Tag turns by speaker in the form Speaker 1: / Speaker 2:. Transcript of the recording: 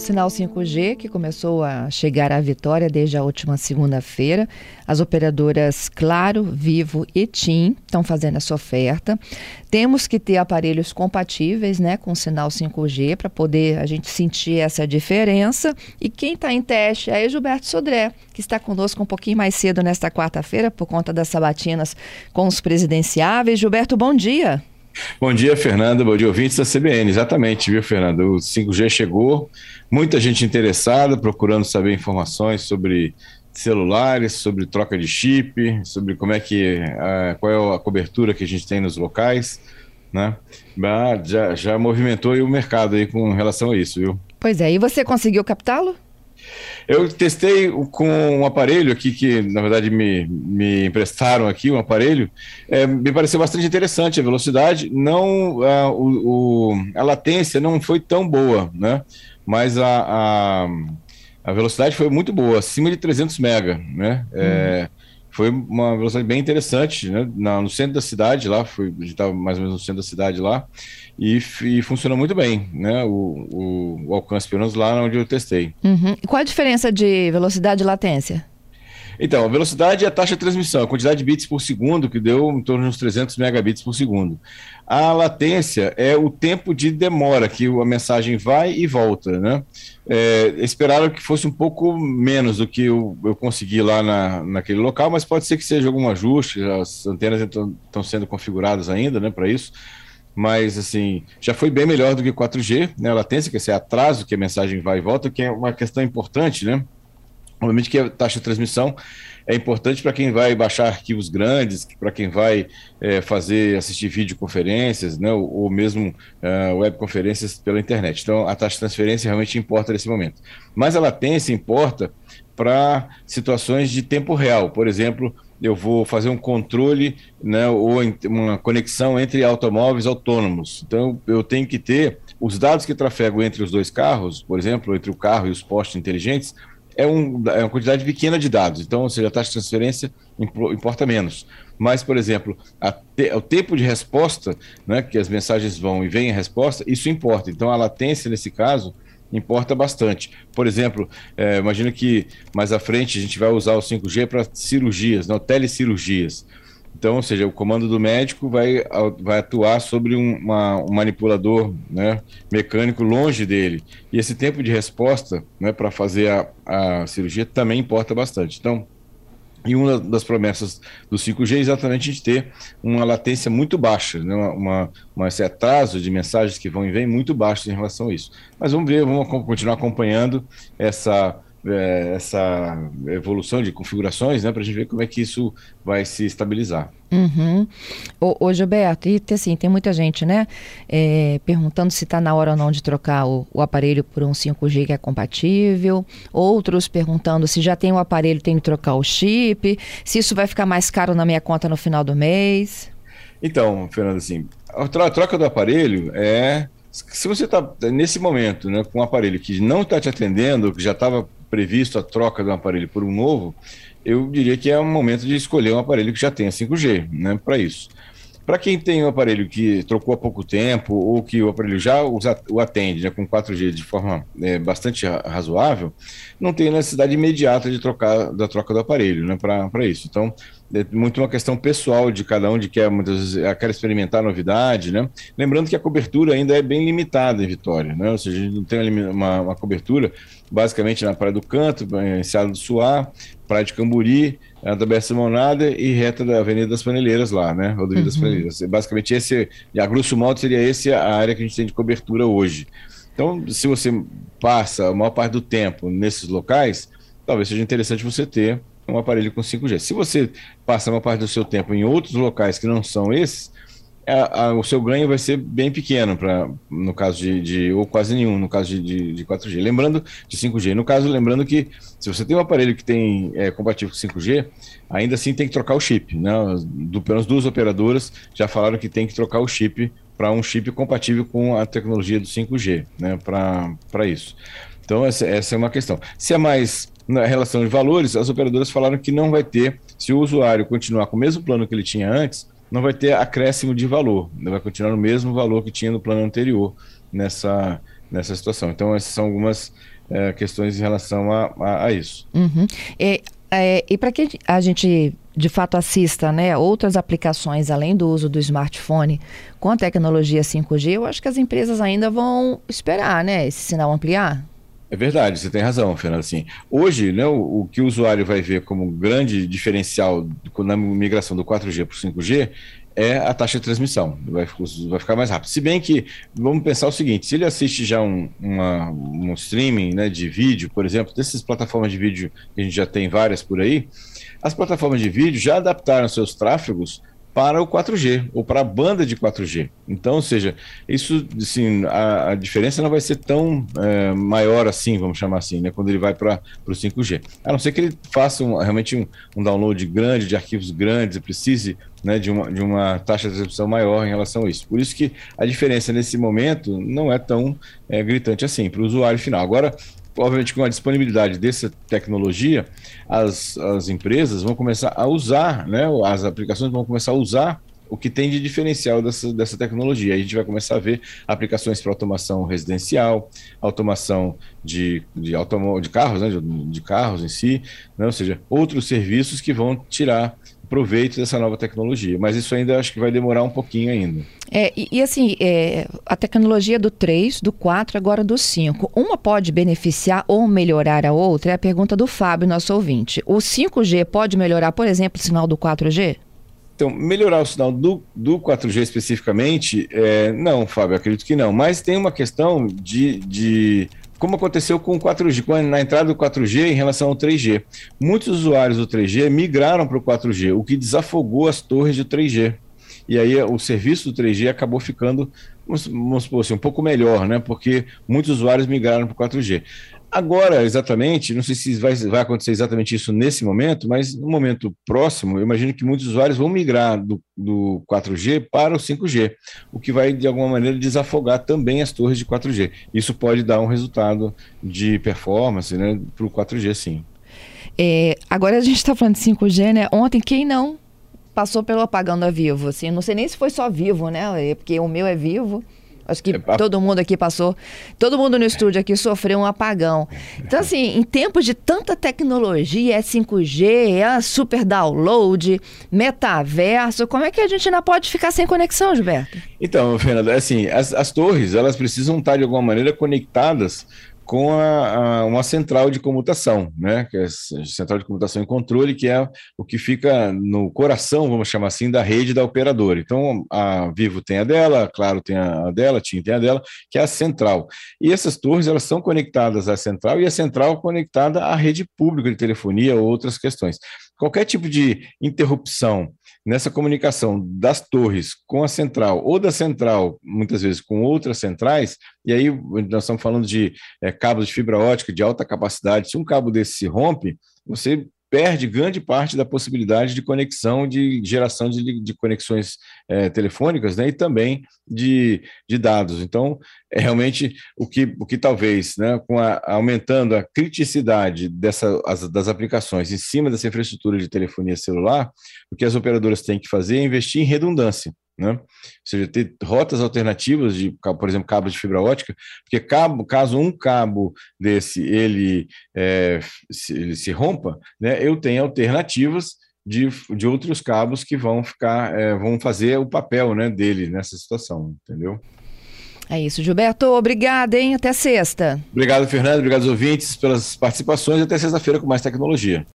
Speaker 1: Sinal 5G que começou a chegar à vitória desde a última segunda-feira. As operadoras Claro, Vivo e TIM estão fazendo essa oferta. Temos que ter aparelhos compatíveis né, com o sinal 5G para poder a gente sentir essa diferença. E quem está em teste é Gilberto Sodré, que está conosco um pouquinho mais cedo nesta quarta-feira por conta das sabatinas com os presidenciáveis. Gilberto, bom dia.
Speaker 2: Bom dia, Fernanda. Bom dia, ouvintes da CBN. Exatamente, viu, Fernanda? O 5G chegou, muita gente interessada, procurando saber informações sobre celulares, sobre troca de chip, sobre como é que qual é a cobertura que a gente tem nos locais, né? Já, já movimentou o mercado aí com relação a isso, viu?
Speaker 1: Pois é, e você conseguiu captá-lo?
Speaker 2: Eu testei com um aparelho aqui que, na verdade, me, me emprestaram aqui, um aparelho. É, me pareceu bastante interessante a velocidade. Não, a, o, a latência não foi tão boa, né? Mas a, a, a velocidade foi muito boa, acima de 300 mega, né? Uhum. Foi uma velocidade bem interessante, né? No centro da cidade lá, foi, a gente estava mais ou menos no centro da cidade lá, e, e funcionou muito bem, né? O, o, o, alcance, pelo menos lá onde eu testei.
Speaker 1: Uhum. Qual a diferença de velocidade e latência?
Speaker 2: Então, a velocidade é a taxa de transmissão, a quantidade de bits por segundo, que deu em torno de uns 300 megabits por segundo. A latência é o tempo de demora que a mensagem vai e volta, né? É, esperaram que fosse um pouco menos do que eu, eu consegui lá na, naquele local, mas pode ser que seja algum ajuste, as antenas estão sendo configuradas ainda, né, para isso mas assim, já foi bem melhor do que 4G, né? A latência, que é esse atraso que a mensagem vai e volta, que é uma questão importante, né? Obviamente que a taxa de transmissão é importante para quem vai baixar arquivos grandes, para quem vai é, fazer, assistir videoconferências, né, ou, ou mesmo uh, webconferências pela internet. Então, a taxa de transferência realmente importa nesse momento. Mas a latência importa para situações de tempo real. Por exemplo, eu vou fazer um controle né, ou uma conexão entre automóveis autônomos. Então, eu tenho que ter os dados que trafegam entre os dois carros, por exemplo, entre o carro e os postes inteligentes, é, um, é uma quantidade pequena de dados, então, ou seja, a taxa de transferência importa menos. Mas, por exemplo, te, o tempo de resposta, né, que as mensagens vão e vem a resposta, isso importa. Então, a latência, nesse caso, importa bastante. Por exemplo, é, imagina que mais à frente a gente vai usar o 5G para cirurgias, não, telecirurgias. Então, ou seja, o comando do médico vai, vai atuar sobre um, uma, um manipulador né, mecânico longe dele. E esse tempo de resposta né, para fazer a, a cirurgia também importa bastante. Então, e uma das promessas do 5G é exatamente gente ter uma latência muito baixa, né? uma, uma, esse atraso de mensagens que vão e vêm muito baixo em relação a isso. Mas vamos ver, vamos continuar acompanhando essa é, essa evolução de configurações, né, para a gente ver como é que isso vai se estabilizar.
Speaker 1: Uhum. Ô, ô Gilberto, e assim, tem muita gente, né, é, perguntando se está na hora ou não de trocar o, o, aparelho por um 5G que é compatível, outros perguntando se já tem o aparelho, tem que trocar o chip, se isso vai ficar mais caro na minha conta no final do mês.
Speaker 2: Então, Fernando, assim, a troca do aparelho é se você está nesse momento né, com um aparelho que não está te atendendo, que já estava previsto a troca de um aparelho por um novo, eu diria que é um momento de escolher um aparelho que já tenha 5G né, para isso. Para quem tem um aparelho que trocou há pouco tempo ou que o aparelho já o atende né, com 4G de forma é, bastante razoável, não tem necessidade imediata de trocar da troca do aparelho né, para isso. Então, é muito uma questão pessoal de cada um, de que muitas vezes é, quer experimentar novidade, né? Lembrando que a cobertura ainda é bem limitada em Vitória, né? Ou seja, a gente não tem uma, uma cobertura basicamente na Praia do Canto, Enseada do Suá, Praia de Camburi, da Bessa Monada e reta da Avenida das Paneleiras lá, né? Rodovia uhum. das Paneleiras. Basicamente, esse, a grosso modo, seria esse a área que a gente tem de cobertura hoje. Então, se você passa a maior parte do tempo nesses locais, talvez seja interessante você ter um aparelho com 5G. Se você passa uma parte do seu tempo em outros locais que não são esses, a, a, o seu ganho vai ser bem pequeno para no caso de, de, ou quase nenhum no caso de, de, de, 4G. Lembrando de 5G. No caso, lembrando que se você tem um aparelho que tem é, compatível com 5G, ainda assim tem que trocar o chip. Né? Do, menos duas operadoras já falaram que tem que trocar o chip para um chip compatível com a tecnologia do 5G, né? Para isso. Então, essa, essa é uma questão. Se é mais na relação de valores, as operadoras falaram que não vai ter, se o usuário continuar com o mesmo plano que ele tinha antes, não vai ter acréscimo de valor, vai continuar no mesmo valor que tinha no plano anterior nessa, nessa situação. Então, essas são algumas é, questões em relação a, a, a isso.
Speaker 1: Uhum. E, é, e para que a gente de fato assista né, outras aplicações além do uso do smartphone com a tecnologia 5G, eu acho que as empresas ainda vão esperar né, esse sinal ampliar.
Speaker 2: É verdade, você tem razão, Fernando. Assim, hoje, né, o, o, que o usuário vai ver como grande diferencial na migração do 4G para o 5G é a taxa de transmissão, vai, vai, ficar mais rápido. Se bem que, vamos pensar o seguinte, se ele assiste já um, uma, um streaming né, de vídeo, por exemplo, dessas plataformas de vídeo que a gente já tem várias por aí, as plataformas de vídeo já adaptaram seus tráfegos para o 4G ou para a banda de 4G. Então, ou seja, isso, assim, a, a diferença não vai ser tão é, maior assim, vamos chamar assim, né, quando ele vai para o 5G. A não ser que ele faça um, realmente um, um, download grande de arquivos grandes e precise né, de, uma, de uma taxa de execução maior em relação a isso. Por isso que a diferença nesse momento não é tão é, gritante assim para o usuário final. Agora, obviamente, com a disponibilidade dessa tecnologia, as, as empresas vão começar a usar, né, as aplicações vão começar a usar o que tem de diferencial dessa, dessa tecnologia. A gente vai começar a ver aplicações para automação residencial, automação de, de, automo, de carros, né, de, de carros em si, né, ou seja, outros serviços que vão tirar proveito dessa nova tecnologia. Mas isso ainda acho que vai demorar um pouquinho ainda.
Speaker 1: É, e, e assim, é, a tecnologia do 3, do 4, agora do 5, uma pode beneficiar ou melhorar a outra? É a pergunta do Fábio, nosso ouvinte. O 5G pode melhorar, por exemplo, o sinal do 4G?
Speaker 2: Então, melhorar o sinal do, do 4G especificamente, é, não, Fábio, acredito que não. Mas tem uma questão de, de como aconteceu com o 4G, na entrada do 4G em relação ao 3G. Muitos usuários do 3G migraram para o 4G, o que desafogou as torres do 3G. E aí o serviço do 3G acabou ficando, vamos supor assim, um pouco melhor, né? Porque muitos usuários migraram para o 4G. Agora, exatamente, não sei se vai, vai acontecer exatamente isso nesse momento, mas no momento próximo, eu imagino que muitos usuários vão migrar do, do 4G para o 5G, o que vai, de alguma maneira, desafogar também as torres de 4G. Isso pode dar um resultado de performance né, para o 4G, sim.
Speaker 1: É, agora a gente está falando de 5G, né? Ontem, quem não passou pelo apagão da Vivo? Assim, não sei nem se foi só Vivo, né? Porque o meu é Vivo. Acho que é, todo mundo aqui passou, todo mundo no estúdio aqui sofreu um apagão. Então, assim, em tempos de tanta tecnologia, é 5G, é super download, metaverso, como é que a gente ainda pode ficar sem conexão, Gilberto?
Speaker 2: Então, Fernanda, assim, as, as torres, elas precisam estar de alguma maneira conectadas com a, a, uma central de comutação, né? Que é central de comutação e controle, que é o que fica no coração, vamos chamar assim, da rede da operadora. Então, a Vivo tem a dela, a Claro tem a dela, a TIM tem a dela, que é a central. E essas torres, elas são conectadas à central e a central conectada à rede pública de telefonia ou outras questões. Qualquer tipo de interrupção nessa comunicação das torres com a central, ou da central, muitas vezes, com outras centrais, e aí nós estamos falando de é, cabos de fibra ótica de alta capacidade, se um cabo desse se rompe, você perde grande parte da possibilidade de conexão, de geração de, de conexões é, telefônicas né, e também de, de dados. Então, é realmente o que, o que talvez, né, com a, aumentando a criticidade dessa, as, das aplicações em cima dessa infraestrutura de telefonia celular, o que as operadoras têm que fazer é investir em redundância. Né? Ou seja, ter rotas alternativas de, por exemplo, cabos de fibra ótica, porque cabo, caso um cabo desse ele, é, se, ele se rompa, né, eu tenho alternativas de, de outros cabos que vão ficar, é, vão fazer o papel né, dele nessa situação, entendeu?
Speaker 1: É isso, Gilberto. Obrigada, hein? Até sexta.
Speaker 2: Obrigado, Fernando. Obrigado aos ouvintes pelas participações. Até sexta-feira com mais tecnologia.